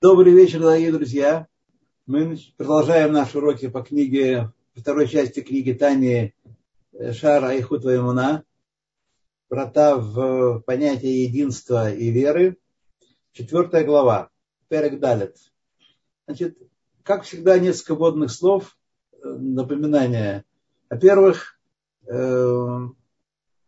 Добрый вечер, дорогие друзья. Мы продолжаем наши уроки по книге, второй части книги Тани э, Шара и Хутва Врата в понятие единства и веры. Четвертая глава. Перек Далет. Значит, как всегда, несколько водных слов, э, напоминания. Во-первых, э,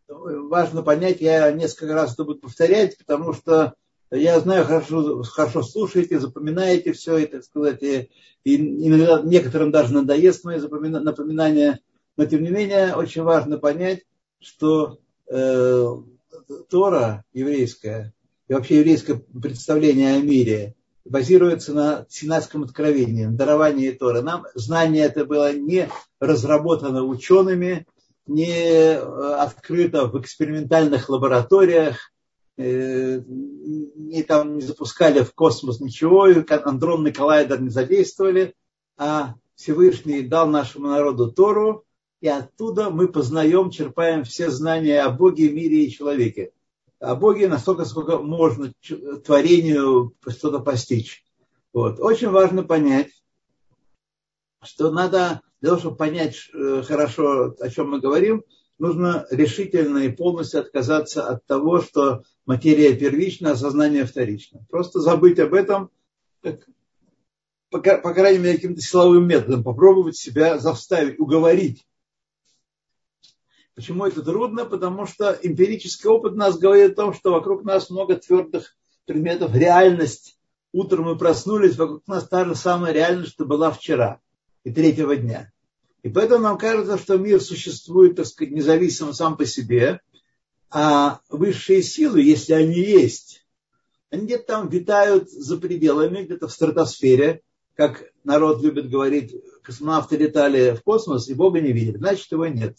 важно понять, я несколько раз это буду повторять, потому что я знаю, хорошо, хорошо слушаете, запоминаете все это, так сказать, и, и иногда некоторым даже надоест мои напоминания, но тем не менее очень важно понять, что э, Тора еврейская и вообще еврейское представление о мире базируется на синатском откровении, на даровании Торы. Нам знание это было не разработано учеными, не э, открыто в экспериментальных лабораториях, не, там, не запускали в космос ничего, андронный коллайдер не задействовали, а Всевышний дал нашему народу Тору, и оттуда мы познаем, черпаем все знания о Боге, мире и человеке. О Боге настолько, сколько можно творению что-то постичь. Вот. Очень важно понять, что надо, для того, чтобы понять э, хорошо, о чем мы говорим, нужно решительно и полностью отказаться от того, что материя первична, а сознание вторично. Просто забыть об этом, как, по, по крайней мере, каким-то силовым методом, попробовать себя заставить, уговорить. Почему это трудно? Потому что эмпирический опыт нас говорит о том, что вокруг нас много твердых предметов, реальность. Утром мы проснулись, вокруг нас та же самая реальность, что была вчера и третьего дня. И поэтому нам кажется, что мир существует, так сказать, независимо сам по себе, а высшие силы, если они есть, они где-то там витают за пределами, где-то в стратосфере, как народ любит говорить, космонавты летали в космос и Бога не видели, значит его нет.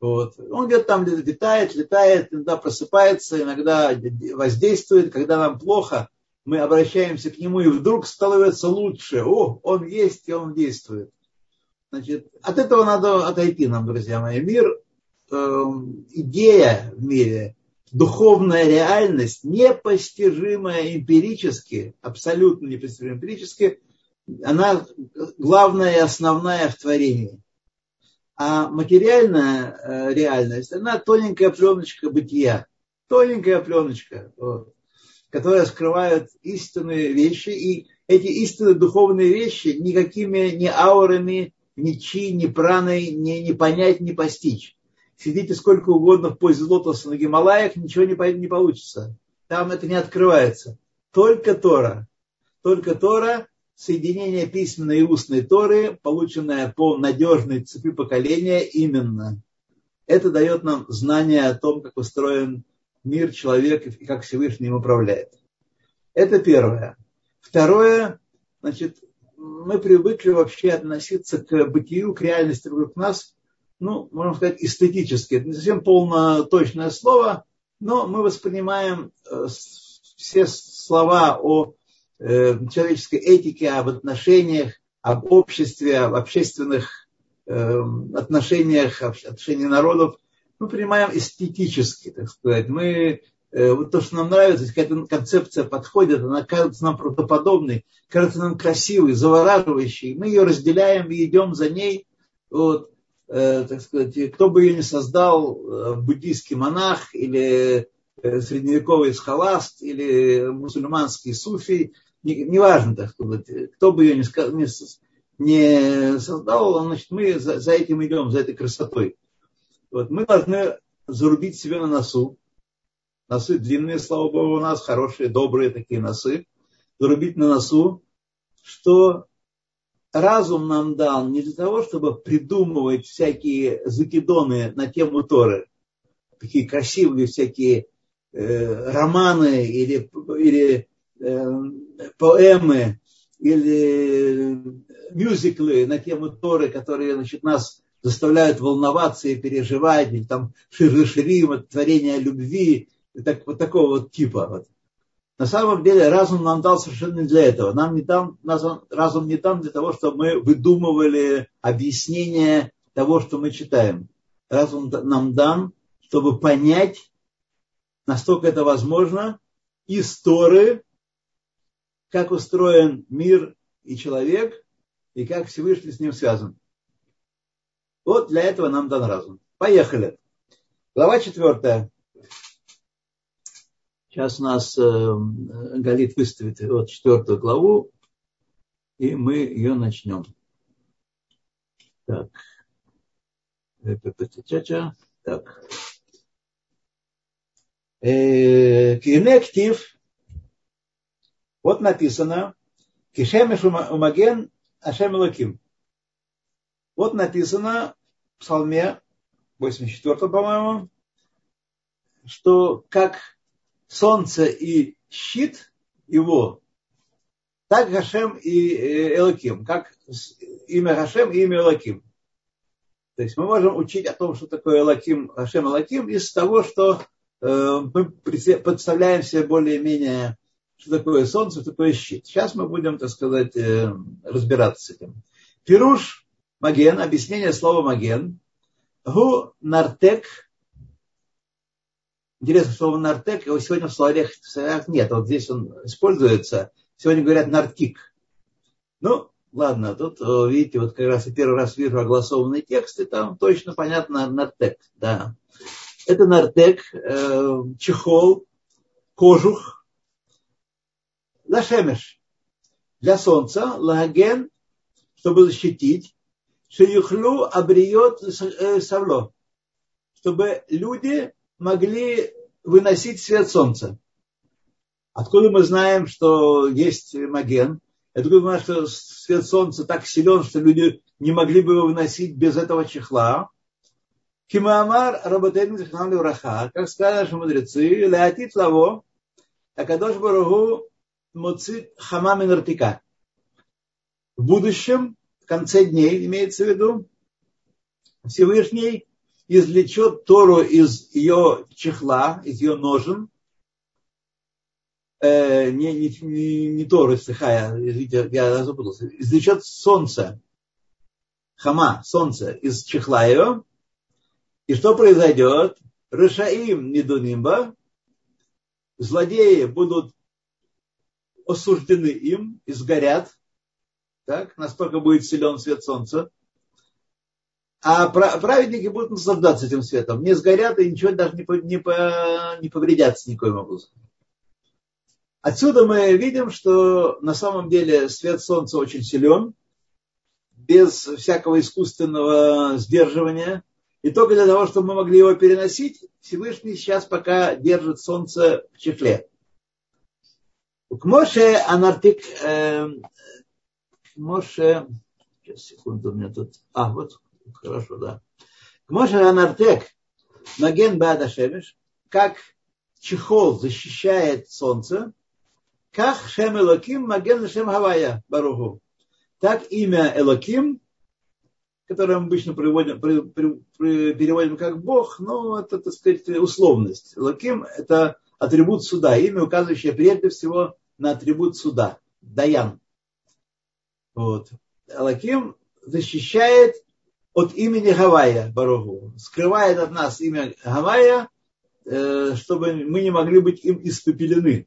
Вот. Он где-то там витает, летает, иногда просыпается, иногда воздействует. Когда нам плохо, мы обращаемся к нему, и вдруг становится лучше. О, он есть, и он действует. Значит, от этого надо отойти нам, друзья мои. Мир, э, идея в мире, духовная реальность, непостижимая эмпирически, абсолютно непостижимая эмпирически, она главная и основная в творении. А материальная э, реальность, она тоненькая пленочка бытия, тоненькая пленочка, вот, которая скрывает истинные вещи. И эти истинные духовные вещи никакими ни аурами, ни чи, ни праной не, не понять, не постичь. Сидите сколько угодно в позе лотоса на Гималаях, ничего не, не получится. Там это не открывается. Только Тора. Только Тора, соединение письменной и устной Торы, полученное по надежной цепи поколения именно. Это дает нам знание о том, как устроен мир, человек и как Всевышний им управляет. Это первое. Второе, значит, мы привыкли вообще относиться к бытию, к реальности вокруг нас, ну, можно сказать, эстетически. Это не совсем полно точное слово, но мы воспринимаем э, все слова о э, человеческой этике, об отношениях, об обществе, об общественных э, отношениях, отношениях народов, мы принимаем эстетически, так сказать. Мы вот то, что нам нравится, какая-то концепция подходит, она кажется нам правдоподобной, кажется нам красивой, завораживающей. Мы ее разделяем и идем за ней. Вот, э, так сказать, кто бы ее не создал, э, буддийский монах или э, средневековый схоласт или мусульманский суфий, неважно, не так сказать, кто бы ее не, не создал, значит, мы за, за этим идем, за этой красотой. Вот, мы должны зарубить себе на носу, Носы длинные, слава богу, у нас хорошие, добрые такие носы. Зарубить на носу, что разум нам дал не для того, чтобы придумывать всякие закидоны на тему Торы, такие красивые всякие э, романы или, или э, поэмы, или мюзиклы на тему Торы, которые значит, нас заставляют волноваться и переживать, или там Шириширим, творение любви, так, вот такого вот типа. Вот. На самом деле разум нам дал совершенно не для этого. Нам не там, разум не там для того, чтобы мы выдумывали объяснение того, что мы читаем. Разум нам дан, чтобы понять, настолько это возможно, истории как устроен мир и человек, и как Всевышний с ним связан. Вот для этого нам дан разум. Поехали. Глава четвертая. Сейчас нас э, Галит выставит вот четвертую главу, и мы ее начнем. Так. Так. Э, Кинектив. Вот написано. Кишемеш умаген Ашем Лаким. Вот написано в Псалме 84, по-моему, что как солнце и щит его, так Гашем и э, Элаким, как имя Гашем и имя Элаким. То есть мы можем учить о том, что такое Элаким, Гашем Элаким, из того, что э, мы представляем себе более-менее, что такое солнце, что такое щит. Сейчас мы будем, так сказать, э, разбираться с этим. Пируш Маген, объяснение слова Маген, Гу Нартек Интересно, слово нартек, его сегодня в словарях, в словарях нет. Вот здесь он используется. Сегодня говорят нартик. Ну, ладно, тут, видите, вот как раз я первый раз вижу огласованный текст, и там точно понятно нартек. Да. Это нартек, э, чехол, кожух, лашемеш. Для солнца, лаген, чтобы защитить, шеюхлю обриет э, савло. Чтобы люди могли выносить свет солнца. Откуда мы знаем, что есть маген? Откуда мы знаем, что свет солнца так силен, что люди не могли бы его выносить без этого чехла? Кимаамар работаем раха, как сказали наши мудрецы, леатит лаво, Акадош Барагу муцит хама минартика. В будущем, в конце дней, имеется в виду, Всевышний извлечет Тору из ее чехла, из ее ножен, э, не, не, не, не Тору, стихая, извините, я запутался, извлечет солнце, хама, солнце из чехла ее, и что произойдет? Рашаим недунимба, злодеи будут осуждены им и сгорят, так, настолько будет силен свет солнца, а праведники будут наслаждаться этим светом. Не сгорят и ничего даже не, не, не повредятся никоим образом. Отсюда мы видим, что на самом деле свет солнца очень силен, без всякого искусственного сдерживания. И только для того, чтобы мы могли его переносить, Всевышний сейчас пока держит солнце в чехле. К Моше Анартик, э, Моше, сейчас, секунду, у меня тут, а, вот Хорошо, да. Кмоша Анартек, Маген Бада Шемеш, как чехол защищает солнце, как Шем Элоким, Маген Шем Хавая Баруху. Так имя Элоким, которое мы обычно приводим, при, при, при, переводим как Бог, но это, так сказать, условность. Элоким – это атрибут суда, имя, указывающее прежде всего на атрибут суда, Даян. Вот. Элоким защищает от имени Гавайя Барогу, скрывает от нас имя Гавайя, э, чтобы мы не могли быть им испепелены.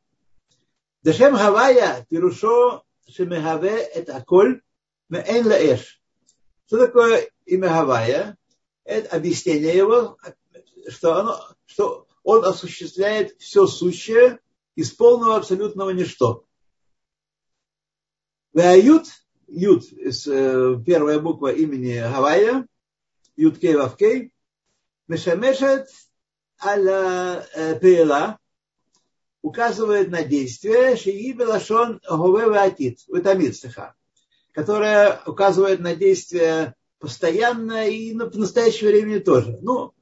Дешем Гавайя пирушо шемегаве это аколь меэн лаэш. Что такое имя Гавайя? Это объяснение его, что, оно, что он осуществляет все сущее из полного абсолютного ничто. Веают Юд, э, первая буква имени Гавайя, Юдкей Вавкей, Мешамешет аля э, Пейла, указывает на действие Шии Белашон Гове Ватит, Витамид стиха, которое указывает на действие постоянно и в настоящее время тоже. Ну,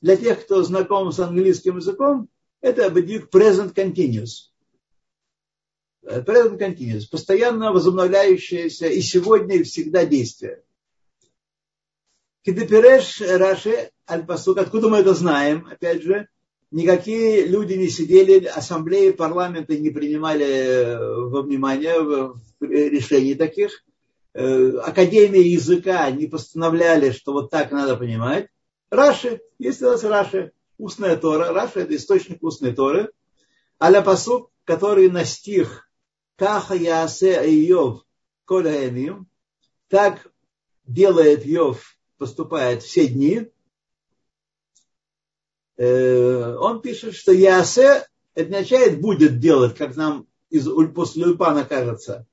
для тех, кто знаком с английским языком, это бедюк present continuous. Present continuous, постоянно возобновляющееся и сегодня, и всегда действие. Кидепереш Раши Аль-Пасук, откуда мы это знаем, опять же, никакие люди не сидели, ассамблеи парламента не принимали во внимание решений таких, э, академии языка не постановляли, что вот так надо понимать. Раши, есть у нас Раши, устная Тора, Раши это источник устной Торы, аля пасук, который на стих Каха Ясе Иов Коля так делает Йов, поступает все дни. Э, он пишет, что Ясе, означает будет делать, как нам из, после Ульпана кажется.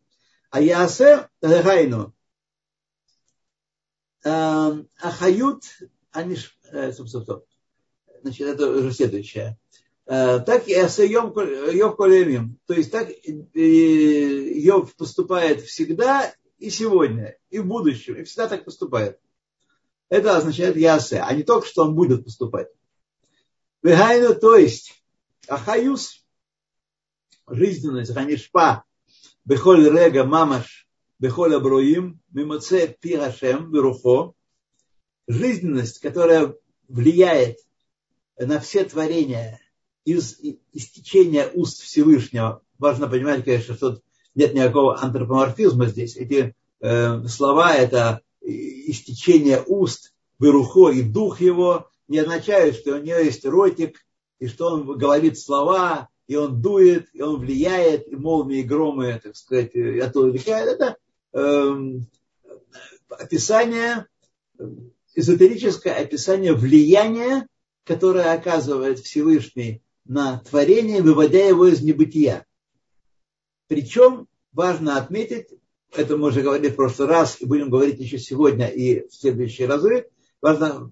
А Ясе Гайну. Эм, Ахают, они, э, стоп. Значит, это уже следующее. Э, так и Асайом Йов Колемим. То есть так Йов поступает всегда и сегодня, и в будущем, и всегда так поступает. Это означает Ясе, а не только, что он будет поступать. Вегайну, то есть, Ахаюс, жизненность, Ханишпа, Бехоль Рега Мамаш, Бехоль Абруим, Мимоце Пирашем, Берухо, жизненность, которая влияет на все творения из истечения уст Всевышнего. Важно понимать, конечно, что нет никакого антропоморфизма здесь. Эти э, слова – это истечение уст, вырухо и дух его, не означают, что у него есть ротик, и что он говорит слова, и он дует, и он влияет, и молнии, и громы, так сказать, оттуда влияет. Это э, описание, эзотерическое описание влияния, которое оказывает Всевышний на творение, выводя его из небытия. Причем важно отметить, это мы уже говорили в прошлый раз, и будем говорить еще сегодня и в следующие разы, важно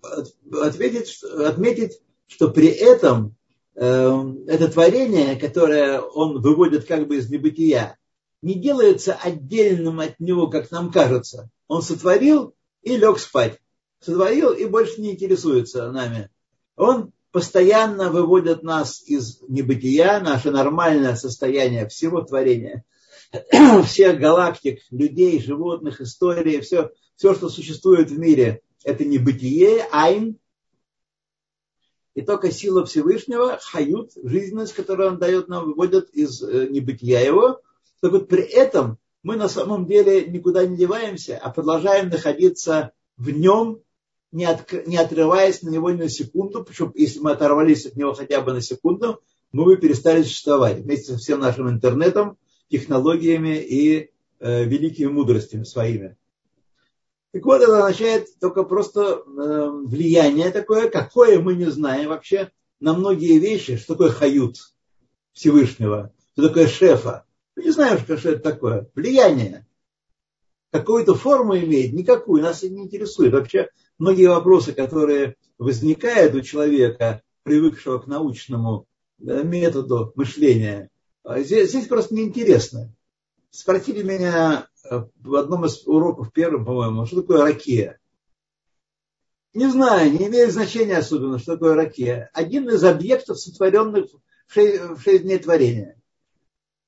отметить, отметить что при этом э, это творение, которое он выводит как бы из небытия, не делается отдельным от него, как нам кажется. Он сотворил и лег спать. Сотворил и больше не интересуется нами. Он постоянно выводят нас из небытия, наше нормальное состояние всего творения, всех галактик, людей, животных, истории, все, все, что существует в мире, это небытие, айн, и только сила Всевышнего, хают, жизненность, которую он дает нам, выводит из э, небытия его. Так вот при этом мы на самом деле никуда не деваемся, а продолжаем находиться в нем не, от, не отрываясь на него ни на секунду, причем если мы оторвались от него хотя бы на секунду, мы бы перестали существовать вместе со всем нашим интернетом, технологиями и э, великими мудростями своими. Так вот, это означает только просто э, влияние такое, какое мы не знаем вообще на многие вещи, что такое хают Всевышнего, что такое шефа. Мы не знаем, что это такое. Влияние. Какую-то форму имеет, никакую, нас это не интересует. Вообще многие вопросы, которые возникают у человека, привыкшего к научному методу мышления, а здесь, здесь просто неинтересно. Спросили меня э, в одном из уроков, первым, по-моему, что такое ракия. Не знаю, не имеет значения особенно, что такое ракия. Один из объектов, сотворенных в шесть, в шесть дней творения.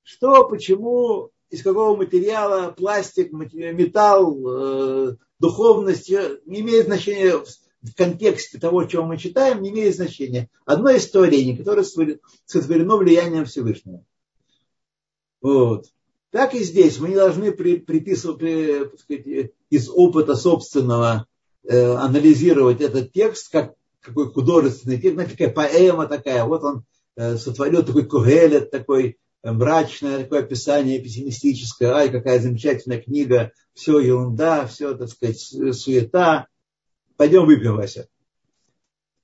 Что, почему, из какого материала, пластик, металл, э, духовность, не имеет значения в контексте того, о чем мы читаем, не имеет значения. Одно из творений, которое сотворено влиянием Всевышнего. Вот. Так и здесь. Мы не должны при, приписывать при, сказать, из опыта собственного э, анализировать этот текст, как какой художественный текст, знаете, такая поэма такая. Вот он э, сотворил такой кугелет, такой мрачное такое описание пессимистическое, ай, какая замечательная книга, все ерунда, все, так сказать, суета. Пойдем выпьем, Вася.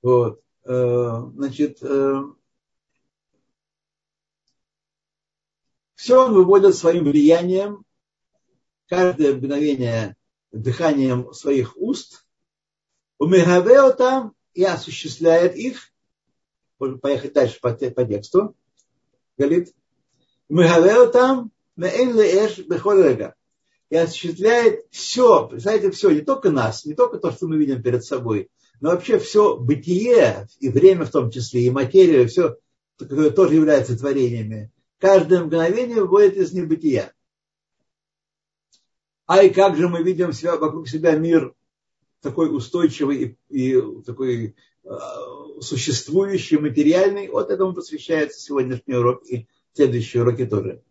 Вот. Э, значит, э, все он выводит своим влиянием, каждое мгновение дыханием своих уст, умегавео там и осуществляет их, можно поехать дальше по, тексту, говорит, там, Леэш Бехолега. И осуществляет все, представляете, все, не только нас, не только то, что мы видим перед собой, но вообще все бытие, и время в том числе, и материя, все, которое тоже является творениями, каждое мгновение выводит из небытия. А и как же мы видим себя, вокруг себя мир такой устойчивый и, и такой э, существующий, материальный. Вот этому посвящается сегодняшний урок и следующие уроки тоже.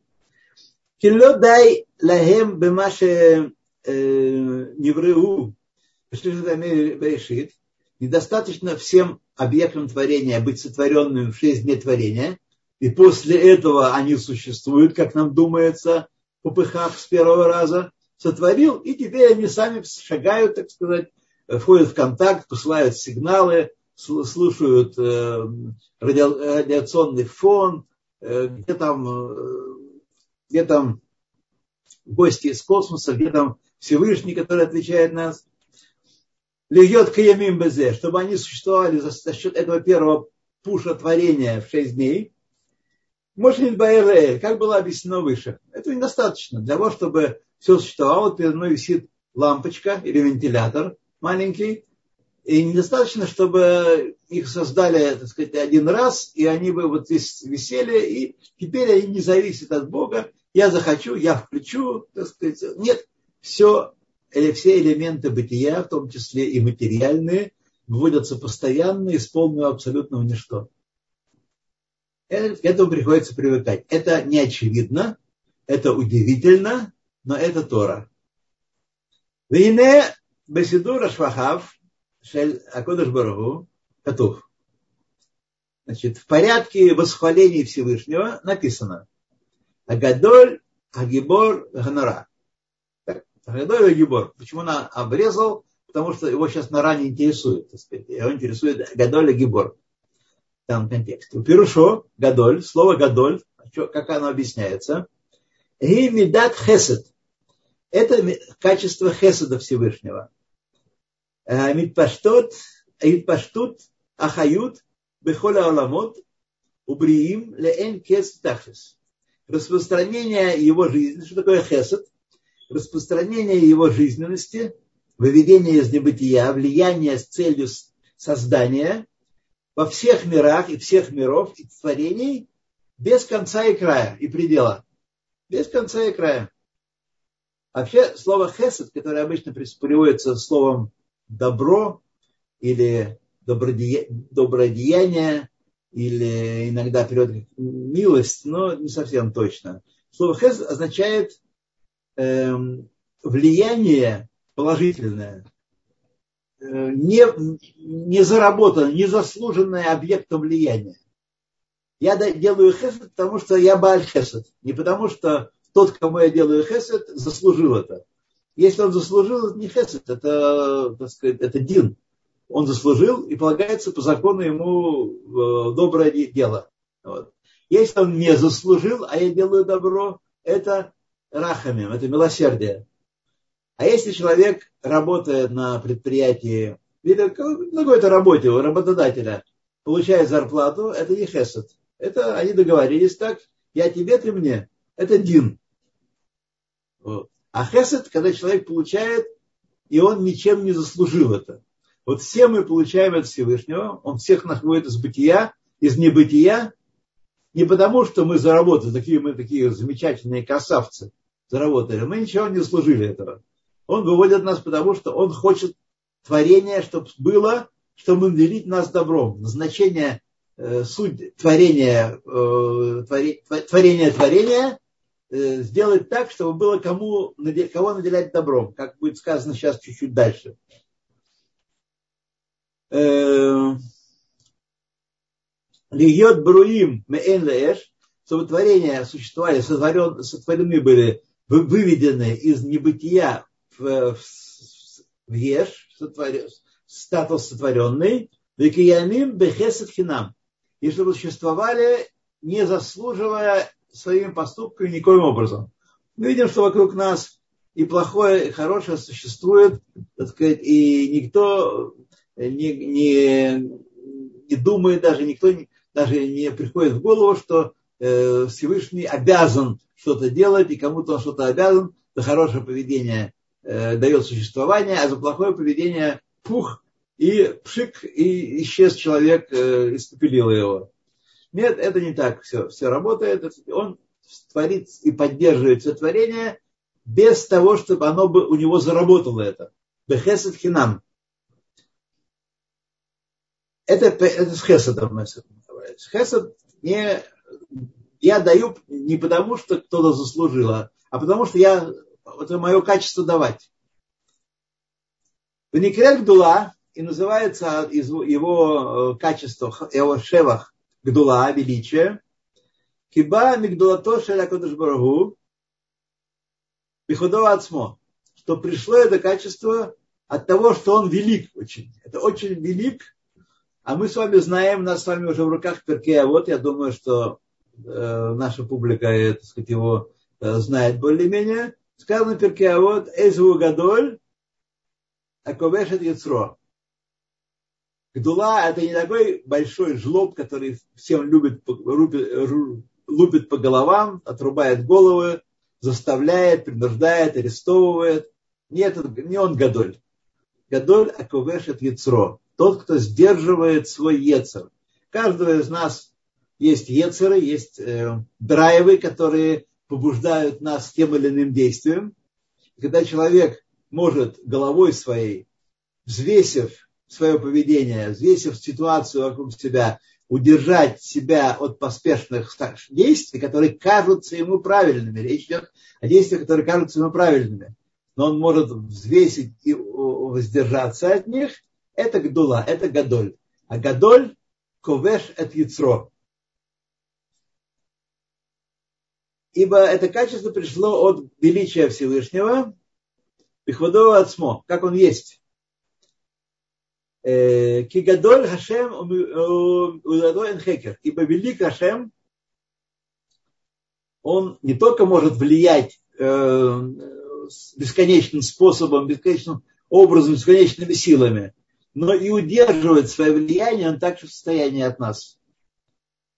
Килло дай лахем бемаше невреу, недостаточно всем объектам творения быть сотворенным в шесть дней творения, и после этого они существуют, как нам думается, попыхав с первого раза, сотворил, и теперь они сами шагают, так сказать, входят в контакт, посылают сигналы, слушают э, радиационный фон, э, где там, э, где там гости из космоса, где там Всевышний, который отвечает нас. Льет каямим безе, чтобы они существовали за, за счет этого первого пуша творения в шесть дней. Может Баэлэ, как было объяснено выше. Это недостаточно для того, чтобы все существовало. Перед мной висит лампочка или вентилятор маленький. И недостаточно, чтобы их создали, так сказать, один раз, и они бы вот висели, и теперь они не зависят от Бога. Я захочу, я включу, так сказать. Нет, все, или все элементы бытия, в том числе и материальные, вводятся постоянно из полного абсолютного ничто. Э, к этому приходится привыкать. Это не очевидно, это удивительно, но это Тора. Вине беседура швахав шель акодыш барагу катув. Значит, в порядке восхвалений Всевышнего написано Агадоль, Агибор, Ганара. Агадоль, Агибор. Почему он обрезал? Потому что его сейчас на ране интересует. Так сказать. Его интересует Гадоль, Агибор данном контексте. У Пирушо, Гадоль, слово Гадоль, как оно объясняется, и медат хесед. Это качество хеседа Всевышнего. Мидпаштот, мидпаштут, ахают, бехоля аламот, убриим, леэн кес тахес. Распространение его жизни, что такое хесед? Распространение его жизненности, выведение из небытия, влияние с целью создания – во всех мирах и всех миров и творений без конца и края и предела. Без конца и края. Вообще слово хесед, которое обычно приводится словом добро или добродеяние, или иногда перевод милость, но не совсем точно. Слово хесед означает эм, влияние положительное, Э, не, не заработанное, не заслуженное объектом влияния. Я делаю хесед, потому что я Бааль хесед. Не потому что тот, кому я делаю хесед, заслужил это. Если он заслужил, это не хесед, это, так сказать, это дин. Он заслужил и полагается по закону ему э, доброе дело. Вот. Если он не заслужил, а я делаю добро, это рахамим, это милосердие. А если человек работает на предприятии, на какой-то работе у работодателя, получает зарплату, это не хесед. Это они договорились так, я тебе, ты мне. Это дин. Вот. А хесед, когда человек получает, и он ничем не заслужил это. Вот все мы получаем от Всевышнего, он всех находит из бытия, из небытия, не потому, что мы заработали, такие мы такие замечательные красавцы заработали, мы ничего не заслужили этого. Он выводит нас потому, что он хочет творение, чтобы было, чтобы наделить нас добром. Назначение, э, суть творения, э, твори, творения творения сделать так, чтобы было кому, кого наделять добром, как будет сказано сейчас чуть-чуть дальше. Э, Льет бруим меэн леэш, чтобы творения существовали, сотворен, сотворены были, выведены из небытия в, в еш, статус сотворенный, векиямим бехесед хинам, и чтобы существовали, не заслуживая своими поступками никоим образом. Мы видим, что вокруг нас и плохое, и хорошее существует, так сказать, и никто не, не, не думает, даже никто не, даже не приходит в голову, что э, Всевышний обязан что-то делать, и кому-то он что-то обязан за хорошее поведение Э, дает существование, а за плохое поведение пух и пшик, и исчез человек, э, испепелил его. Нет, это не так все. Все работает. Он творит и поддерживает все творение без того, чтобы оно бы у него заработало это. Бехесед хинам. Это, это с хесадом. Хесад не, я даю не потому, что кто-то заслужил, а, а потому что я это мое качество давать. Веникрет Гдула, и называется его э, качества, его шевах Гдула, величие, Киба мигдулато шеля кодышбарагу, Бихудова Ацмо, что пришло это качество от того, что он велик очень. Это очень велик, а мы с вами знаем, у нас с вами уже в руках Перкея, вот я думаю, что э, наша публика, так сказать, его э, знает более-менее. Сказано Перкея, вот Эзву Гадоль, Аковешет Яцро. Гдула – это не такой большой жлоб, который всем любит, рубит, лупит по головам, отрубает головы, заставляет, принуждает, арестовывает. Нет, не он Гадоль. Гадоль Аковешет Яцро. Тот, кто сдерживает свой Ецер. Каждого из нас есть Ецеры, есть э, драйвы, которые побуждают нас тем или иным действием. когда человек может головой своей, взвесив свое поведение, взвесив ситуацию вокруг себя, удержать себя от поспешных действий, которые кажутся ему правильными. Речь идет о действиях, которые кажутся ему правильными. Но он может взвесить и воздержаться от них. Это гдула, это гадоль. А гадоль ковеш от яцро. Ибо это качество пришло от величия Всевышнего, Бихвадова Ацмо, как он есть. Кигадоль Хашем Удадой Энхекер. Ибо велик Хашем, он не только может влиять э, бесконечным способом, бесконечным образом, бесконечными силами, но и удерживает свое влияние, он также в состоянии от нас.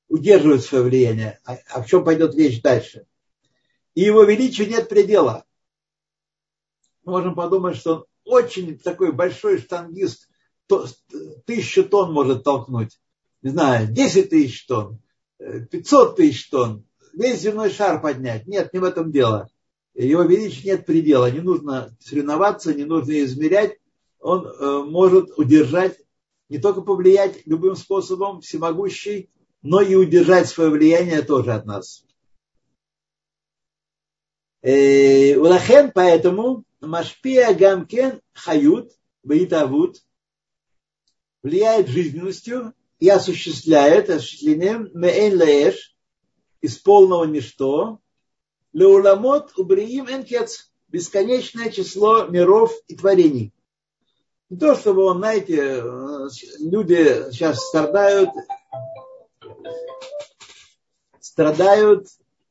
Удерживает свое влияние. А, а в чем пойдет речь дальше? И его величию нет предела. Мы можем подумать, что он очень такой большой штангист, тысячу тонн может толкнуть, не знаю, 10 тысяч тонн, 500 тысяч тонн, весь земной шар поднять. Нет, не в этом дело. Его величию нет предела. Не нужно соревноваться, не нужно измерять. Он э, может удержать, не только повлиять любым способом, всемогущий, но и удержать свое влияние тоже от нас. Э, Улахен, поэтому Машпия Гамкен Хают, Баитавут, влияет жизненностью и осуществляет осуществлением меэн лаэш из полного ничто леуламот убриим энкец бесконечное число миров и творений. Не то, чтобы он, знаете, люди сейчас страдают, страдают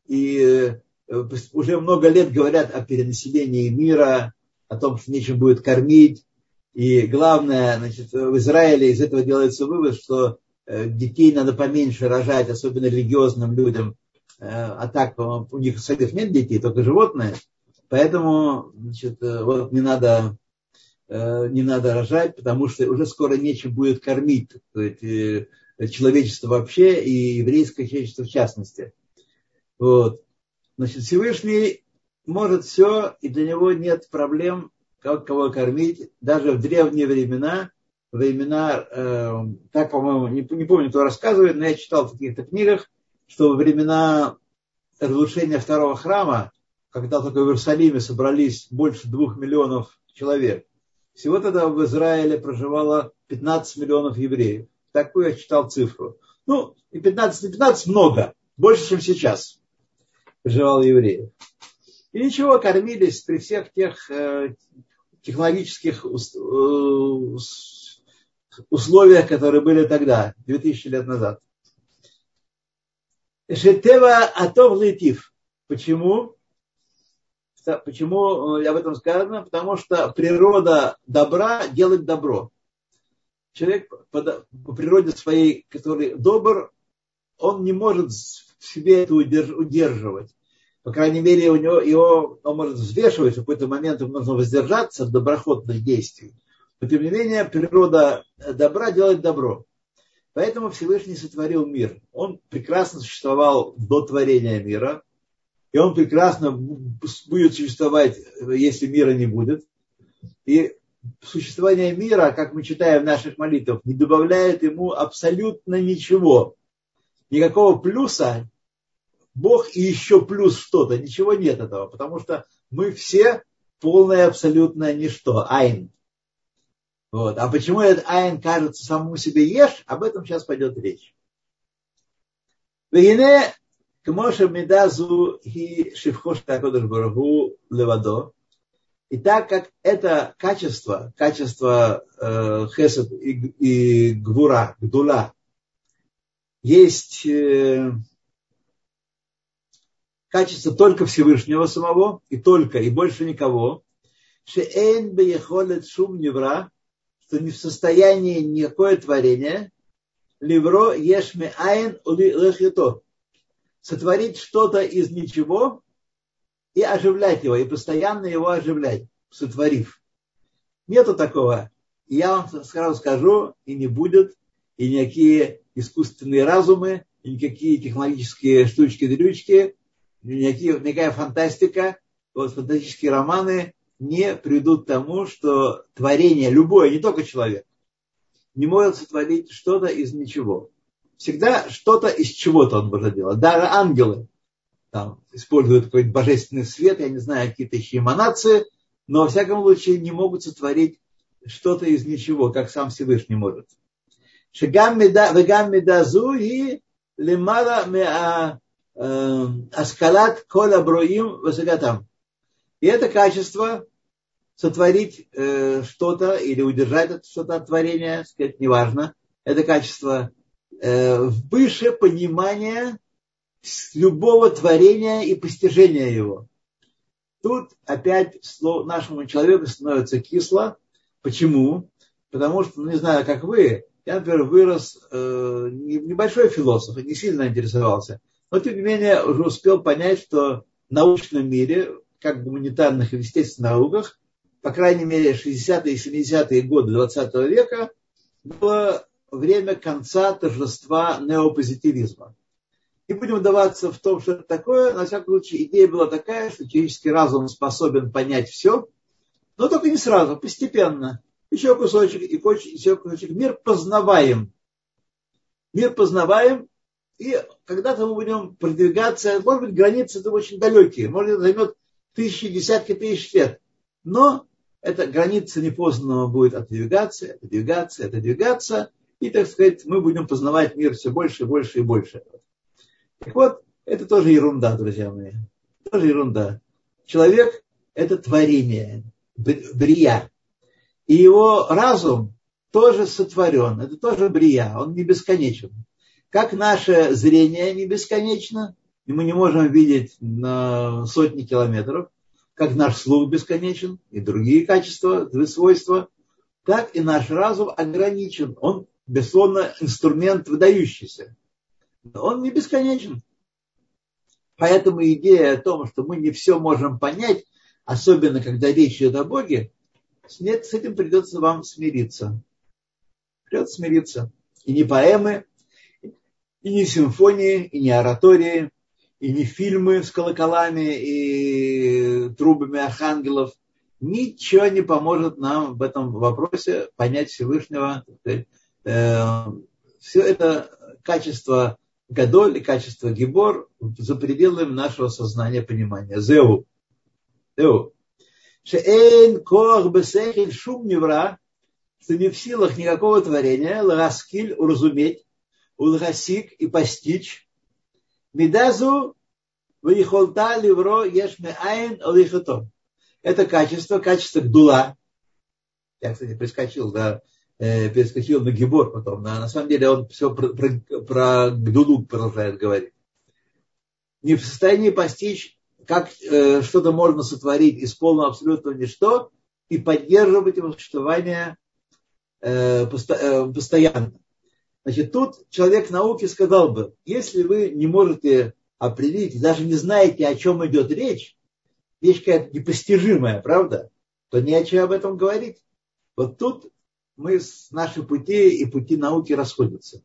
и э, уже много лет говорят о перенаселении мира, о том, что нечем будет кормить, и главное, значит, в Израиле из этого делается вывод, что э, детей надо поменьше рожать, особенно религиозным людям. Э, а так у них самих нет детей, только животные. Поэтому значит, э, вот не надо, не надо рожать, потому что уже скоро нечем будет кормить человечество вообще и еврейское человечество в частности. Вот. Значит, Всевышний может все, и для него нет проблем как кого кормить. Даже в древние времена, времена, э, так, по-моему, не, не помню, кто рассказывает, но я читал в каких-то книгах, что во времена разрушения второго храма, когда только в Иерусалиме собрались больше двух миллионов человек, всего тогда в Израиле проживало 15 миллионов евреев. Такую я читал цифру. Ну, и 15, не 15 много, больше, чем сейчас проживало евреев. И ничего, кормились при всех тех э, технологических э, условиях, которые были тогда, 2000 лет назад. Шетева атов летив. Почему? Почему об этом сказано? Потому что природа добра делает добро. Человек по, по природе своей, который добр, он не может в себе это удерживать по крайней мере, у него, его, он может взвешивать, в какой-то момент ему нужно воздержаться от доброходных действий. Но, тем не менее, природа добра делает добро. Поэтому Всевышний сотворил мир. Он прекрасно существовал до творения мира. И он прекрасно будет существовать, если мира не будет. И существование мира, как мы читаем в наших молитвах, не добавляет ему абсолютно ничего. Никакого плюса Бог и еще плюс что-то. Ничего нет этого, потому что мы все полное абсолютное ничто. Айн. Вот. А почему этот айн кажется самому себе ешь, об этом сейчас пойдет речь. Вегине Кмоша медазу и шифхош такодыш левадо. И так как это качество, качество э, хесед и, и гвура, гдула, есть э, качество только Всевышнего самого, и только, и больше никого, шеэн беехолет шум невра, что не в состоянии никакое творение, ливро ешме айн лехито, сотворить что-то из ничего и оживлять его, и постоянно его оживлять, сотворив. Нету такого. Я вам сразу скажу, и не будет, и никакие искусственные разумы, и никакие технологические штучки-дрючки, никакие, никакая фантастика, вот фантастические романы не приведут к тому, что творение любое, не только человек, не может сотворить что-то из ничего. Всегда что-то из чего-то он может делать. Даже ангелы там, используют какой-то божественный свет, я не знаю, какие-то еще эманации, но во всяком случае не могут сотворить что-то из ничего, как сам Всевышний может. Шагам медазу и лимара меа аскалат кола броим высокотам. И это качество сотворить э, что-то или удержать это что-то от творения, сказать, неважно. Это качество э, выше понимания любого творения и постижения его. Тут опять нашему человеку становится кисло. Почему? Потому что, ну, не знаю, как вы, я, например, вырос э, небольшой философ, не сильно интересовался, но, тем не менее, уже успел понять, что в научном мире, как в гуманитарных и естественных науках, по крайней мере, 60-е и 70-е годы 20 века было время конца торжества неопозитивизма. Не будем вдаваться в том, что это такое. На всякий случай идея была такая, что человеческий разум способен понять все, но только не сразу, постепенно. Еще кусочек, и еще кусочек. Мир познаваем. Мир познаваем, и когда-то мы будем продвигаться. Может быть, границы это очень далекие. Может, это займет тысячи, десятки тысяч лет. Но эта граница непознанного будет отодвигаться, отодвигаться, отодвигаться. И, так сказать, мы будем познавать мир все больше, больше и больше. Так вот, это тоже ерунда, друзья мои. Тоже ерунда. Человек – это творение, брия. И его разум тоже сотворен. Это тоже брия. Он не бесконечен. Как наше зрение не бесконечно, и мы не можем видеть на сотни километров, как наш слух бесконечен, и другие качества, свойства, так и наш разум ограничен. Он, безусловно, инструмент выдающийся. Но он не бесконечен. Поэтому идея о том, что мы не все можем понять, особенно когда речь идет о Боге, нет, с этим придется вам смириться. Придется смириться. И не поэмы, и не симфонии, и не оратории, и не фильмы с колоколами и трубами архангелов. Ничего не поможет нам в этом вопросе понять Всевышнего. Э, Все это качество Гадоль и качество Гибор за пределами нашего сознания понимания. Зеу. Зеу. Шеэн коах бесехель шум невра, что не в силах никакого творения, лагаскиль уразуметь, улгасик и постичь. Медазу вихолта ливро ешме айн олихато. Это качество, качество гдула. Я, кстати, прискочил, да, э, перескочил на Гибор потом. Да, на самом деле он все про, про, про Гдулу продолжает говорить. Не в состоянии постичь, как э, что-то можно сотворить из полного абсолютного ничто и поддерживать его существование э, посто, э, постоянно. Значит, тут человек науки сказал бы, если вы не можете определить, даже не знаете, о чем идет речь, вещь какая-то непостижимая, правда, то не о чем об этом говорить. Вот тут мы с наши пути и пути науки расходятся.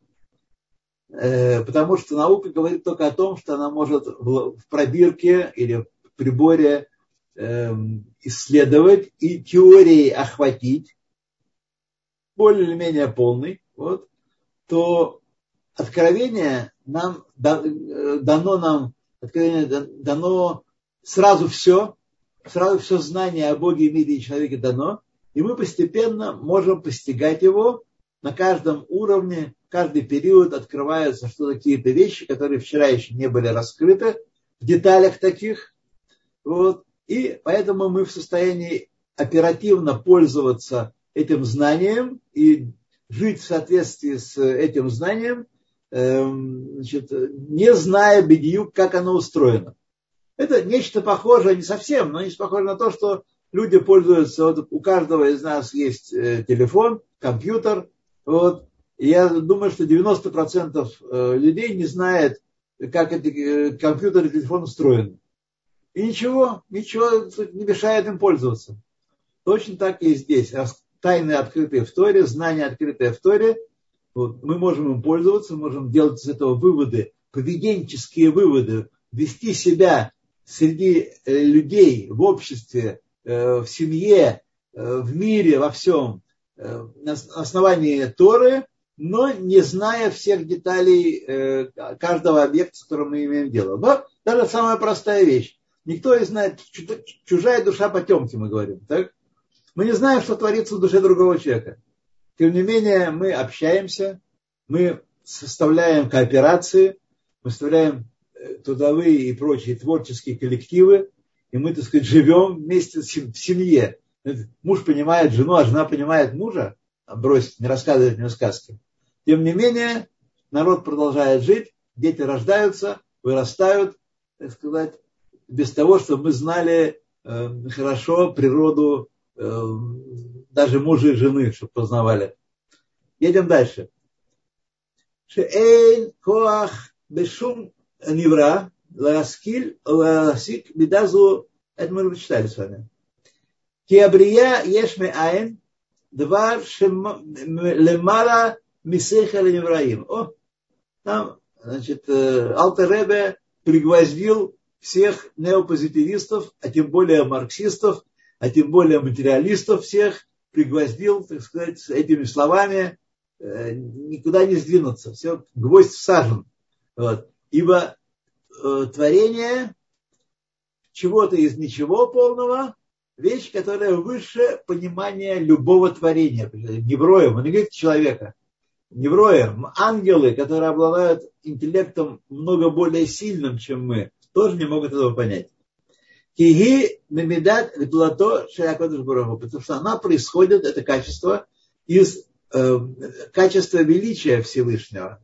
Э, потому что наука говорит только о том, что она может в пробирке или в приборе эм, исследовать и теорией охватить, более или менее полный, вот, то откровение нам дано нам, откровение дано сразу все, сразу все знание о Боге, мире и человеке дано, и мы постепенно можем постигать его на каждом уровне, каждый период открываются что какие-то вещи, которые вчера еще не были раскрыты в деталях таких. Вот. И поэтому мы в состоянии оперативно пользоваться этим знанием и жить в соответствии с этим знанием, эм, значит, не зная бедью, как оно устроено. Это нечто похожее, не совсем, но нечто похожее на то, что люди пользуются, вот у каждого из нас есть э, телефон, компьютер, вот, я думаю, что 90% э, людей не знает, как эти э, компьютер и телефон устроены. И ничего, ничего не мешает им пользоваться. Точно так и здесь. Тайны открытые в Торе, знания открытые в Торе. Вот, мы можем им пользоваться, можем делать из этого выводы, поведенческие выводы, вести себя среди э, людей, в обществе, э, в семье, э, в мире, во всем, на основании Торы, но не зная всех деталей каждого объекта, с которым мы имеем дело. Но даже самая простая вещь. Никто не знает, чужая душа потемки, мы говорим. Так? Мы не знаем, что творится в душе другого человека. Тем не менее, мы общаемся, мы составляем кооперации, мы составляем трудовые и прочие творческие коллективы, и мы, так сказать, живем вместе в семье. Муж понимает жену, а жена понимает мужа, а бросить, не рассказывать мне сказки. Тем не менее, народ продолжает жить, дети рождаются, вырастают, так сказать, без того, чтобы мы знали э, хорошо природу э, даже мужа и жены, чтобы познавали. Едем дальше. Шеэйн коах бешум Невра, Ласкиль, Ласик, Бедазу, это мы уже читали с вами. Киабрия Ешме Айн, Двар Лемара Мисеха Левраим. О, там, значит, Алтеребе пригвоздил всех неопозитивистов, а тем более марксистов, а тем более материалистов всех, пригвоздил, так сказать, этими словами, никуда не сдвинуться. Все, гвоздь всажен. Вот. Ибо э, творение чего-то из ничего полного, вещь, которая выше понимания любого творения. Невроем, он не говорит человека. Невроем, ангелы, которые обладают интеллектом много более сильным, чем мы, тоже не могут этого понять. Киги мемидат гдлато шаякодыш потому что она происходит, это качество, из э, качества величия Всевышнего.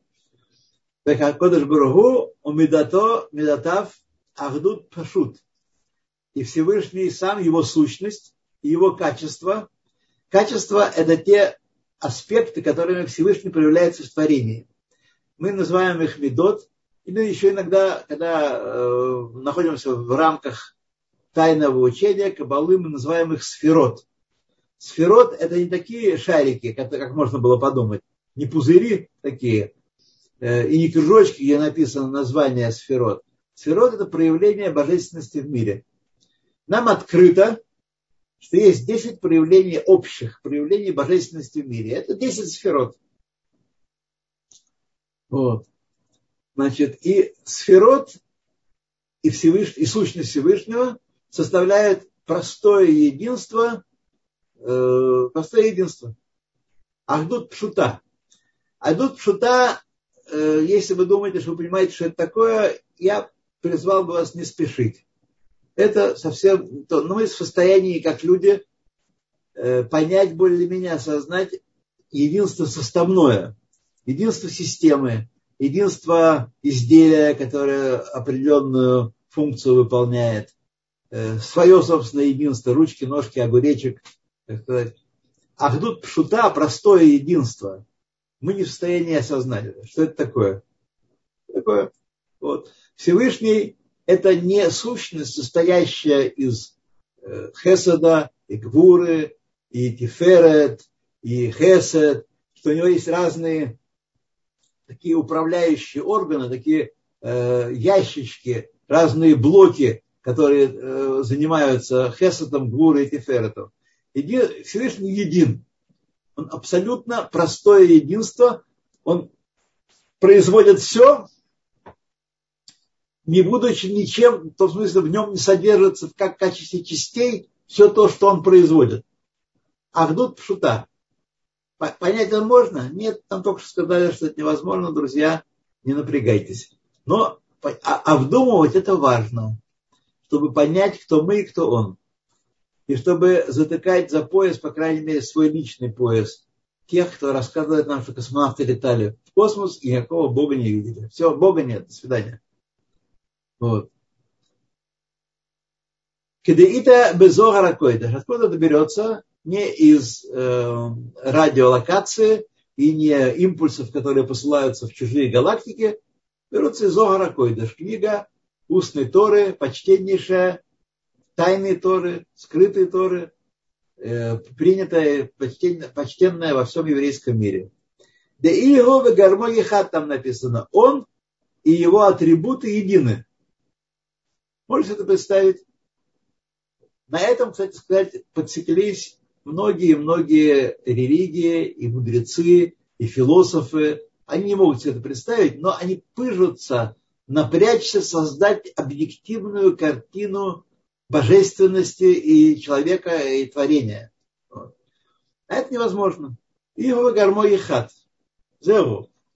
Кодыш Баругу умидато мидатав ахдут пашут. И Всевышний сам, его сущность его качество. Качество – это те аспекты, которыми Всевышний проявляется в творении. Мы называем их медот, или еще иногда, когда э, находимся в рамках тайного учения, кабалы, мы называем их сферот. Сферот – это не такие шарики, как, как можно было подумать, не пузыри такие, Э, и не кружочки, где написано название сферот. Сферот – это проявление божественности в мире. Нам открыто, что есть 10 проявлений общих, проявлений божественности в мире. Это 10 сферот. Вот. Значит, и сферот, и, Всевыш... и сущность Всевышнего составляют простое единство, э, простое единство. Ахдут пшута. Ахдут пшута Э, если вы думаете, что вы понимаете, что это такое, я призвал бы вас не спешить. Это совсем то. Но мы в состоянии, как люди, э, понять более-менее, осознать единство составное, единство системы, единство изделия, которое определенную функцию выполняет, свое собственное единство, ручки, ножки, огуречек, так сказать. Ахдут пшута, простое единство – мы не в состоянии осознать. Что это такое? Такое. Вот. Всевышний – это не сущность, состоящая из э, хеседа, и гвуры, и тиферет, и хесед, что у него есть разные такие управляющие органы, такие э, ящички, разные блоки, которые э, занимаются хесетом, гвурой и тиферетом. Еди, Всевышний един он абсолютно простое единство, он производит все, не будучи ничем, в том смысле в нем не содержится как в качестве частей все то, что он производит. Ахдут пшута. Понять это можно? Нет, там только что сказали, что это невозможно, друзья, не напрягайтесь. Но а, обдумывать это важно, чтобы понять, кто мы и кто он. И чтобы затыкать за пояс, по крайней мере, свой личный пояс тех, кто рассказывает нам, что космонавты летали в космос и никакого Бога не видели. Все, Бога нет, до свидания. Вот. Кедеита безогара койдаш. Откуда это берется? Не из э, радиолокации и не импульсов, которые посылаются в чужие галактики. Берутся из Койдаш. Книга устной Торы, почтеннейшая, тайные Торы, скрытые Торы, э, принятая, почтенная, почтенная во всем еврейском мире. Да и его в гармонихат там написано. Он и его атрибуты едины. Можете это представить? На этом, кстати сказать, подсеклись многие-многие религии и мудрецы, и философы. Они не могут себе это представить, но они пыжутся напрячься, создать объективную картину божественности и человека, и творения. Вот. А это невозможно. Его гармой хат.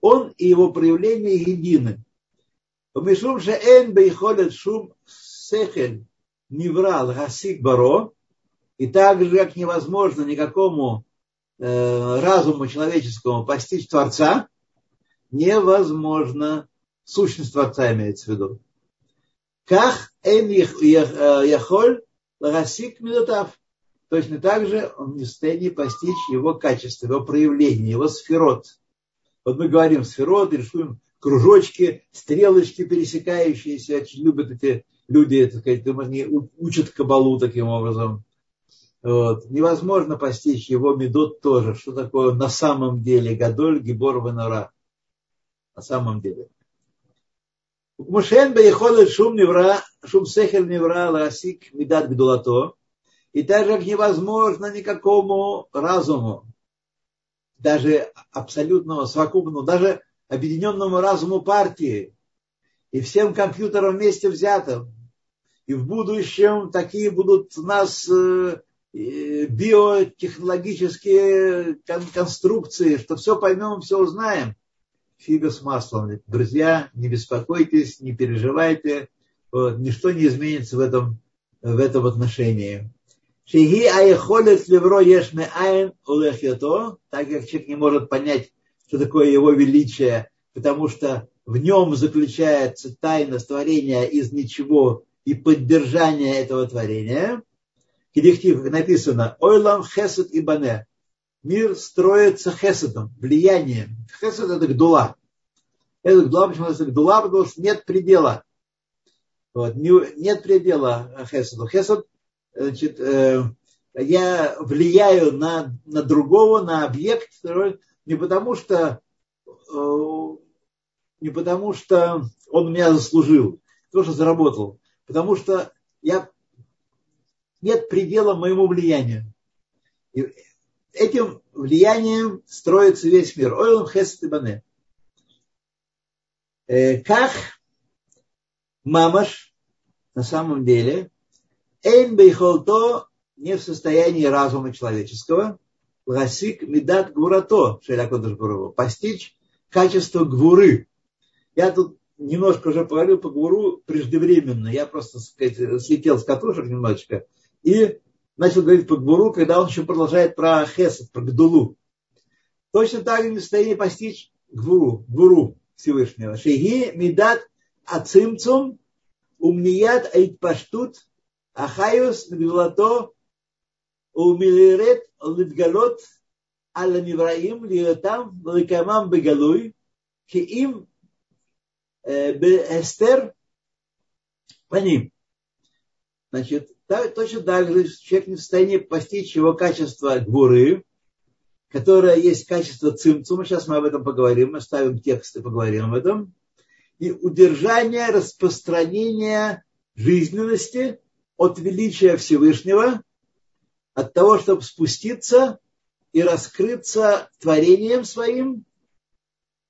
Он и его проявление едины. Умишум же эн бейхолет шум сехель неврал гасик баро, и так же, как невозможно никакому э, разуму человеческому постичь Творца, невозможно, сущность Творца имеется в виду. Как эн яхоль лагасик медотав. Точно так же он не в состоянии постичь его качество, его проявление, его сферот. Вот мы говорим сферот, рисуем кружочки, стрелочки пересекающиеся. Очень любят эти люди, так сказать, они учат кабалу таким образом. Вот. Невозможно постичь его медот тоже. Что такое на самом деле Гадоль, Гибор, Венора. На самом деле. Мушен бейхолет шум невра, шум сехер невра, ласик медат гдулато. И так как невозможно никакому разуму, даже абсолютному, совокупному, даже объединенному разуму партии и всем компьютерам вместе взятым, и в будущем такие будут у нас э, биотехнологические конструкции, что все поймем, все узнаем. Фига с маслом. Друзья, не беспокойтесь, не переживайте, вот, ничто не изменится в этом, в этом отношении. Шиги аехолет левро ешме айн улехьято, так как человек не может понять, что такое его величие, потому что в нем заключается тайна творения из ничего и поддержания этого творения. Кедихтив написано «Ойлам хесед и бане». Мир строится хеседом, влиянием. Хесед – это гдула. Это гдула, почему это гдула? Потому что нет предела. Вот, нет предела хеседу. Хесед значит, э, я влияю на, на другого, на объект, не потому что э, не потому что он меня заслужил, тоже заработал, потому что я нет предела моему влиянию. И этим влиянием строится весь мир. Ойлам хесет и бане. Э, как мамаш на самом деле Эйн бейхолто не в состоянии разума человеческого, ласик медат шелякодашбурову, постичь качество гвуры. Я тут немножко уже поговорил по гвуру преждевременно. Я просто сказать, слетел с катушек немножечко и начал говорить по гвуру, когда он еще продолжает про хесед, про гдулу. Точно так же не в состоянии постичь гвуру, гвуру Всевышнего. Шеги медат ацимцум умният айтпаштут Ахайус Гдулато Умилирет Литгалот Аля Мивраим Лиотам Ликамам Бегалуй Киим Эстер по ним. Значит, точно так же человек не в состоянии постичь его качество гуры, которое есть качество цимцума. Сейчас мы об этом поговорим, мы ставим текст и поговорим об этом. И удержание распространения жизненности от величия Всевышнего, от того, чтобы спуститься и раскрыться творением своим,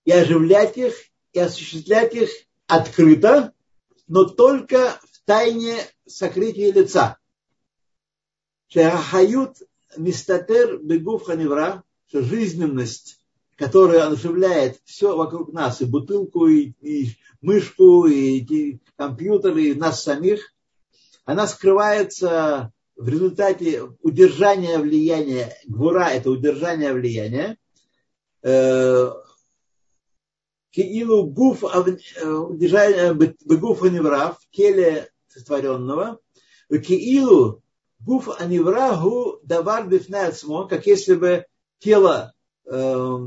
и оживлять их, и осуществлять их открыто, но только тайне сокрытия лица. Шахают мистатер бегув ханевра, что жизненность, которая оживляет все вокруг нас, и бутылку, и, и мышку, и, и компьютер, и нас самих, она скрывается в результате удержания влияния, гвура – это удержание влияния, э, Киилу гуф удержание бегуф аневра в теле сотворенного, Киилу гуф аневрагу давар бифнецмо, как если бы тело э,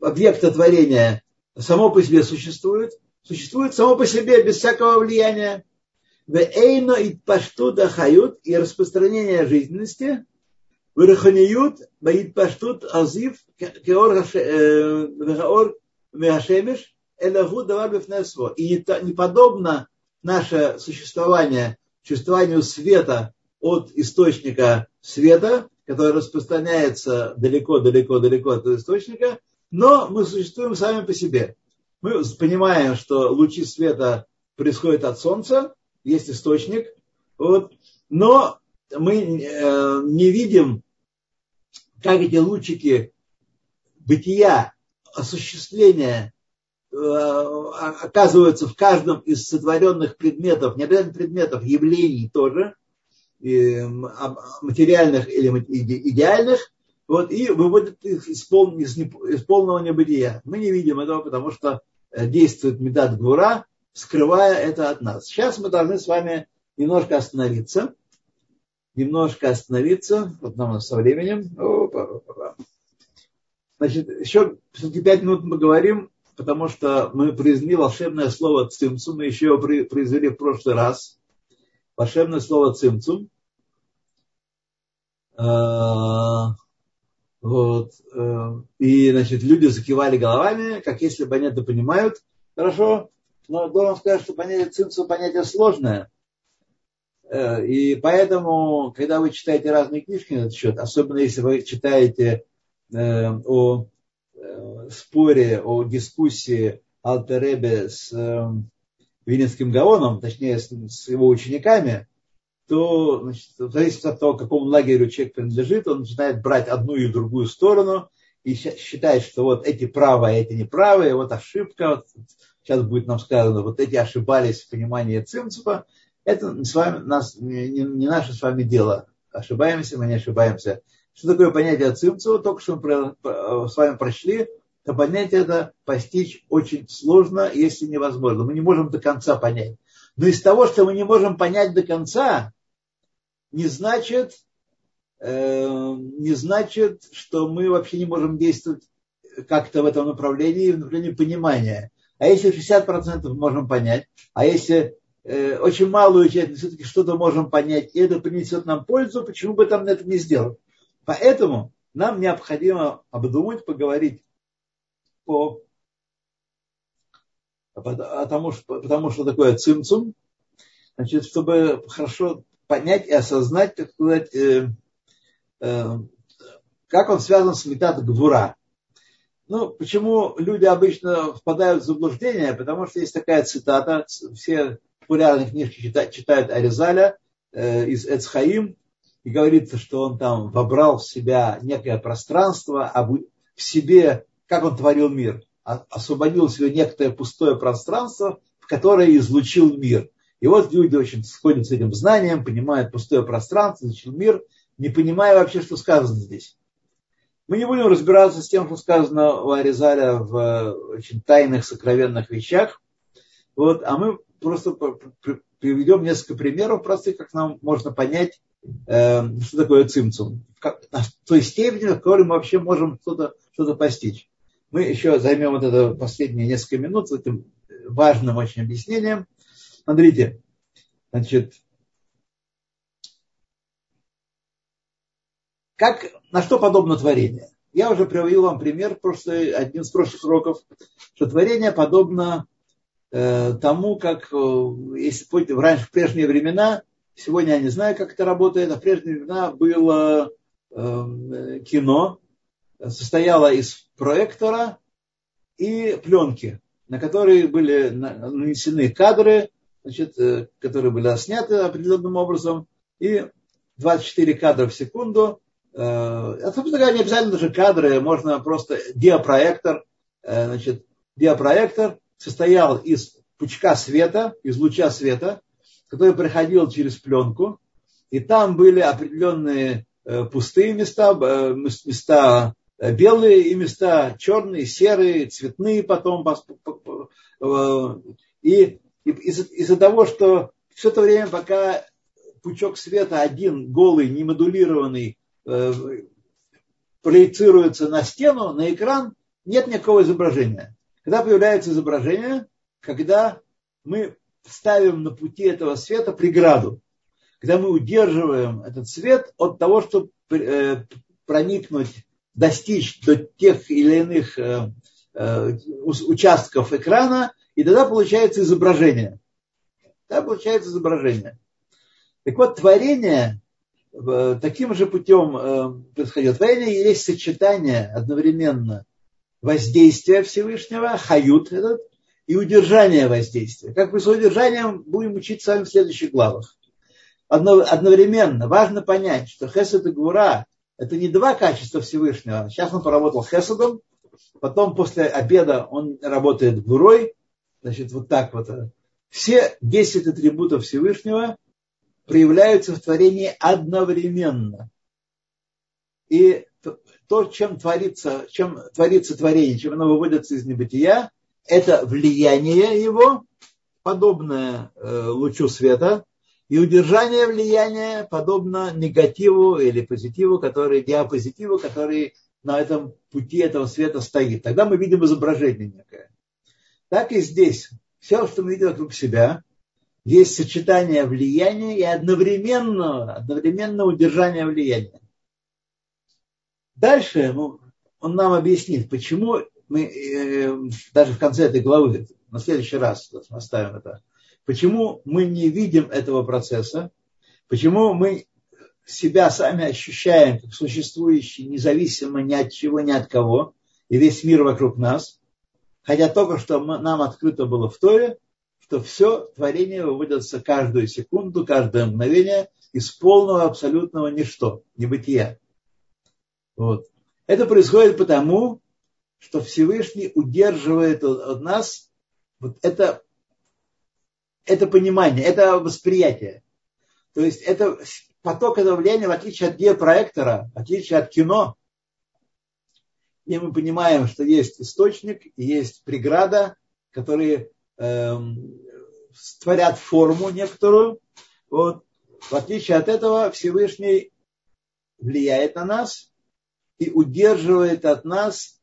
объекта творения само по себе существует, существует само по себе без всякого влияния. Вейно и паштут хают и распространение жизненности, выраханиют, баит паштут азив, кеор меашемиш, элагу давар бифнесво. И не подобно наше существование, существованию света от источника света, который распространяется далеко-далеко-далеко от источника, но мы существуем сами по себе. Мы понимаем, что лучи света происходят от Солнца, есть источник, вот, но мы э, не видим, как эти лучики бытия, осуществления оказываются в каждом из сотворенных предметов, не обязательно предметов, явлений тоже, материальных или идеальных, вот, и выводят их из, пол, из, из полного небытия. Мы не видим этого, потому что э, действует медат гвура, скрывая это от нас. Сейчас мы должны с вами немножко остановиться. Немножко остановиться. Вот нам со временем. Значит, еще все-таки пять минут мы говорим, потому что мы произвели волшебное слово цимцум. Мы еще его произвели в прошлый раз. Волшебное слово цимцум. А, вот. Э, и, значит, люди закивали головами, как если бы они это понимают. Хорошо. Но должен сказать, что понятие цимцу понятие сложное. Э, и поэтому, когда вы читаете разные книжки на этот счет, особенно если вы читаете э, о споре, о дискуссии Алтеребе с Винницким Гаоном, точнее с его учениками, то значит, в зависимости от того, к какому лагерю человек принадлежит, он начинает брать одну и другую сторону и считает, что вот эти правые, эти неправые, вот ошибка, вот сейчас будет нам сказано, вот эти ошибались в понимании Цимцупа, это с вами, нас, не, не наше с вами дело. Ошибаемся, мы не ошибаемся. Что такое понятие Цимцува? Только что мы с вами прочли, то понятие это постичь очень сложно, если невозможно. Мы не можем до конца понять. Но из того, что мы не можем понять до конца, не значит, э, не значит, что мы вообще не можем действовать как-то в этом направлении, в направлении понимания. А если 60% можем понять, а если э, очень малую часть, все-таки что-то можем понять, и это принесет нам пользу, почему бы там это не сделать? Поэтому нам необходимо обдумать, поговорить по потому что, потому что такое цимцум, значит, чтобы хорошо понять и осознать, так сказать, э, э, как он связан с метад гвура. Ну, почему люди обычно впадают в заблуждение? Потому что есть такая цитата, все популярные книжки читают, читают Аризаля э, из Эцхаим, и говорится, что он там вобрал в себя некое пространство, в себе, как он творил мир, освободил в себе некое пустое пространство, в которое излучил мир. И вот люди очень сходят с этим знанием, понимают пустое пространство, изучил мир, не понимая вообще, что сказано здесь. Мы не будем разбираться с тем, что сказано у Аризаля в э, очень тайных, сокровенных вещах. Вот, а мы просто приведем несколько примеров простых, как нам можно понять, э, что такое цимцум. В той степени, в которой мы вообще можем что-то что постичь. Мы еще займем вот это последние несколько минут этим важным очень объяснением. Смотрите, значит, как, на что подобно творение? Я уже приводил вам пример, прошлый, один из прошлых уроков, что творение подобно э, тому, как э, если помните, в, раньше, в прежние времена, сегодня я не знаю, как это работает, а в прежние времена было э, кино, состояло из проектора и пленки на которые были нанесены кадры, значит, э, которые были сняты определенным образом, и 24 кадра в секунду. А, собственно говоря, не обязательно даже кадры, можно просто диапроектор, значит, диапроектор состоял из пучка света, из луча света, который проходил через пленку, и там были определенные пустые места, места белые и места черные, серые, цветные потом. И из-за того, что все это время, пока пучок света один, голый, не модулированный, э, проецируется на стену, на экран, нет никакого изображения. Когда появляется изображение, когда мы ставим на пути этого света преграду, когда мы удерживаем этот свет от того, чтобы э, проникнуть, достичь до тех или иных э, участков экрана, и тогда получается изображение. Тогда получается изображение. Так вот, творение таким же путем э, происходит. Творение есть сочетание одновременно воздействия Всевышнего, хают этот, и удержание воздействия. Как мы с удержанием будем учить с вами в следующих главах. Одновременно важно понять, что хесед и гура – это не два качества Всевышнего. Сейчас он поработал хеседом, потом после обеда он работает гурой, значит, вот так вот. Все 10 атрибутов Всевышнего проявляются в творении одновременно. И то, чем творится, чем творится творение, чем оно выводится из небытия, это влияние его, подобное э, лучу света, и удержание влияния подобно негативу или позитиву, который, диапозитиву, который на этом пути этого света стоит. Тогда мы видим изображение некое. Так и здесь. Все, что мы видим вокруг себя, есть сочетание влияния и одновременно, одновременно удержание влияния. Дальше ну, он нам объяснит, почему мы э, даже в конце этой главы, на следующий раз оставим это, почему мы не видим этого процесса, почему мы себя сами ощущаем как существующие независимо ни от чего, ни от кого, и весь мир вокруг нас, хотя только что нам открыто было в Торе, что все творение выводится каждую секунду, каждое мгновение из полного абсолютного ничто, небытия. Вот. Это происходит потому, что Всевышний удерживает от нас вот это, это понимание, это восприятие. То есть это поток этого влияния, в отличие от геопроектора, в отличие от кино, и мы понимаем, что есть источник есть преграда, которые Эм, створят форму некоторую. Вот. В отличие от этого Всевышний влияет на нас и удерживает от нас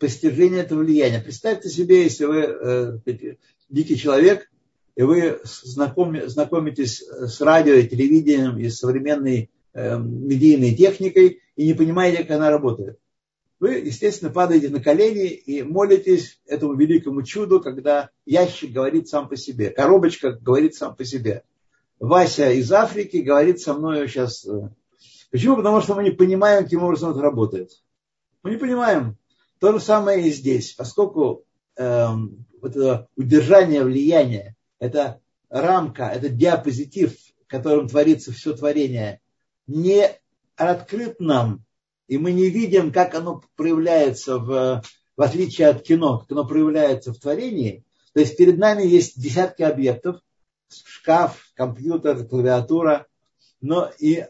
постижение этого влияния. Представьте себе, если вы э, дикий человек, и вы знакоми, знакомитесь с радио телевидением и современной э, медийной техникой и не понимаете, как она работает вы, естественно, падаете на колени и молитесь этому великому чуду, когда ящик говорит сам по себе, коробочка говорит сам по себе. Вася из Африки говорит со мной сейчас. Э, почему? Потому что мы не понимаем, каким образом это работает. Мы не понимаем. То же самое и здесь. Поскольку э, вот это удержание влияния, это рамка, это диапозитив, которым творится все творение, не открыт нам и мы не видим, как оно проявляется в, в отличие от кино, как оно проявляется в творении. То есть перед нами есть десятки объектов, шкаф, компьютер, клавиатура, но и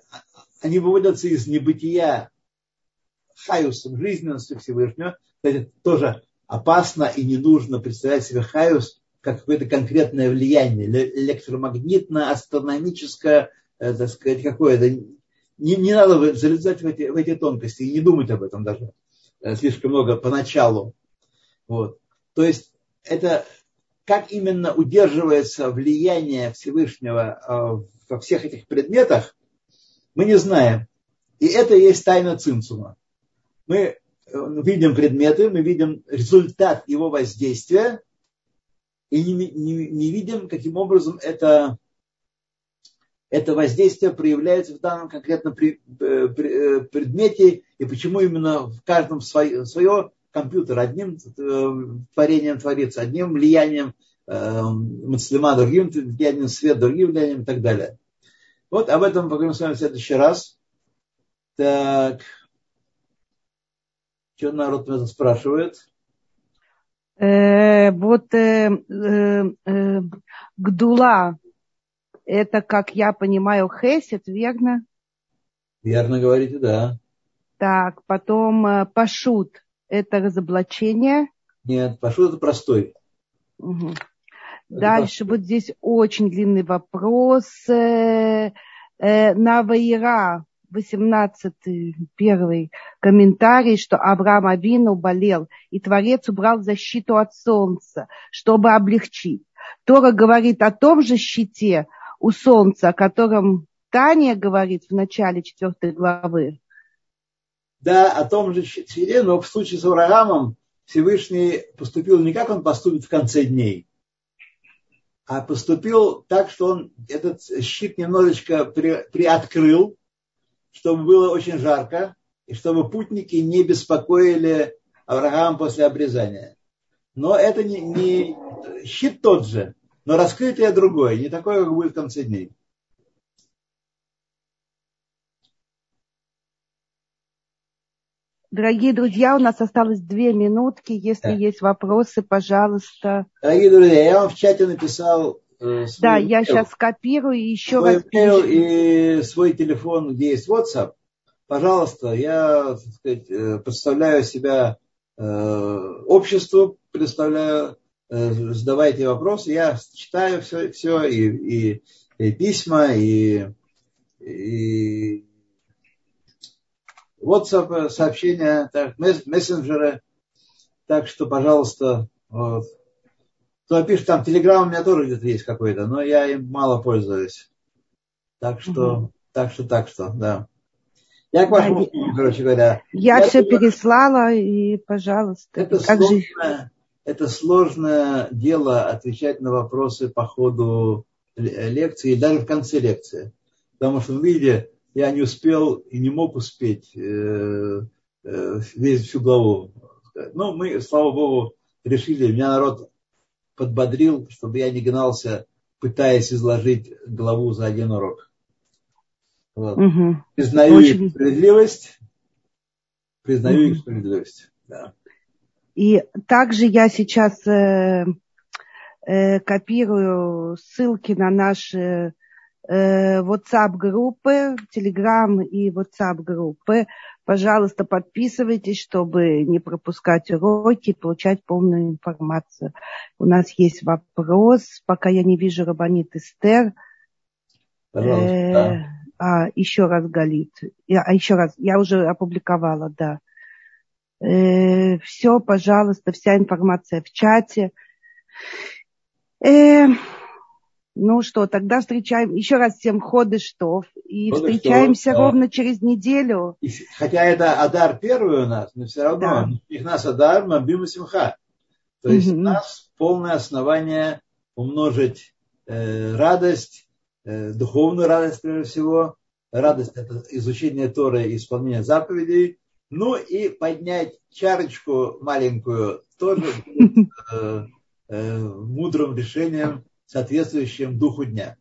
они выводятся из небытия хаюсом, жизненностью Всевышнего. Это тоже опасно и не нужно представлять себе хаюс как какое-то конкретное влияние, электромагнитно-астрономическое, э, так сказать, какое-то не, не надо залезать в эти, в эти тонкости и не думать об этом даже э, слишком много поначалу. Вот. То есть это как именно удерживается влияние Всевышнего э, во всех этих предметах, мы не знаем. И это и есть тайна цинцума. Мы видим предметы, мы видим результат его воздействия, и не, не, не видим, каким образом это это воздействие проявляется в данном конкретном э, э, предмете и почему именно в каждом свое, свое компьютер одним э, творением творится, одним влиянием мацлема, другим влиянием свет, другим влиянием и так далее. Вот об этом поговорим с вами в следующий раз. Так. Что народ меня спрашивает? Э, вот э, э, Гдула, это, как я понимаю, хесед, верно? Верно говорите, да. Так, потом пашут, это разоблачение. Нет, пашут это простой. Угу. Дальше вот здесь очень длинный вопрос. Наваира, 18 первый комментарий, что Авраам Авину болел, и Творец убрал защиту от солнца, чтобы облегчить. Тора говорит о том же щите у солнца, о котором Таня говорит в начале четвертой главы. Да, о том же щите, но в случае с Авраамом Всевышний поступил не как он поступит в конце дней, а поступил так, что он этот щит немножечко при, приоткрыл, чтобы было очень жарко, и чтобы путники не беспокоили Авраама после обрезания. Но это не, не щит тот же, но раскрытие другое, не такое, как будет в конце дней. Дорогие друзья, у нас осталось две минутки. Если да. есть вопросы, пожалуйста. Дорогие друзья, я вам в чате написал э, свой Да, я сейчас копирую и еще свой раз. Mail и свой телефон, где есть WhatsApp. Пожалуйста, я так сказать, э, представляю себя э, обществу, представляю, э, задавайте вопросы. Я читаю все, все и, и, и письма, и, и WhatsApp сообщения, так, мессенджеры. Так что, пожалуйста, вот. Кто пишет, там Телеграм у меня тоже где-то есть какой-то, но я им мало пользуюсь. Так что, угу. так что, так что, да. Я к вашему, да, короче говоря. Я, я все думаю, переслала, и, пожалуйста. Это сложное, это сложное дело отвечать на вопросы по ходу лекции и даже в конце лекции. Потому что, видите, я не успел и не мог успеть э, э, весь всю главу. Ну, мы, слава Богу, решили, меня народ подбодрил, чтобы я не гнался, пытаясь изложить главу за один урок. Вот. Угу. Признаю Очень... их справедливость. Признаю угу. их справедливость. Да. И также я сейчас э, э, копирую ссылки на наши Э, WhatsApp-группы, Telegram и WhatsApp-группы. Пожалуйста, подписывайтесь, чтобы не пропускать уроки и получать полную информацию. У нас есть вопрос, пока я не вижу Рабанит Эстер. Пожалуйста. Э, а, еще раз Галит. Я, а еще раз, я уже опубликовала, да. Э, все, пожалуйста, вся информация в чате. Э, ну что, тогда встречаем еще раз всем ходы штов и ходы встречаемся штов, ровно через неделю. И, хотя это Адар первый у нас, но все равно да. их нас Адар Мабима Симха. То есть угу. у нас полное основание умножить э, радость, э, духовную радость прежде всего. Радость это изучение Торы и исполнение заповедей. Ну и поднять чарочку маленькую тоже э, э, мудрым решением соответствующим духу дня.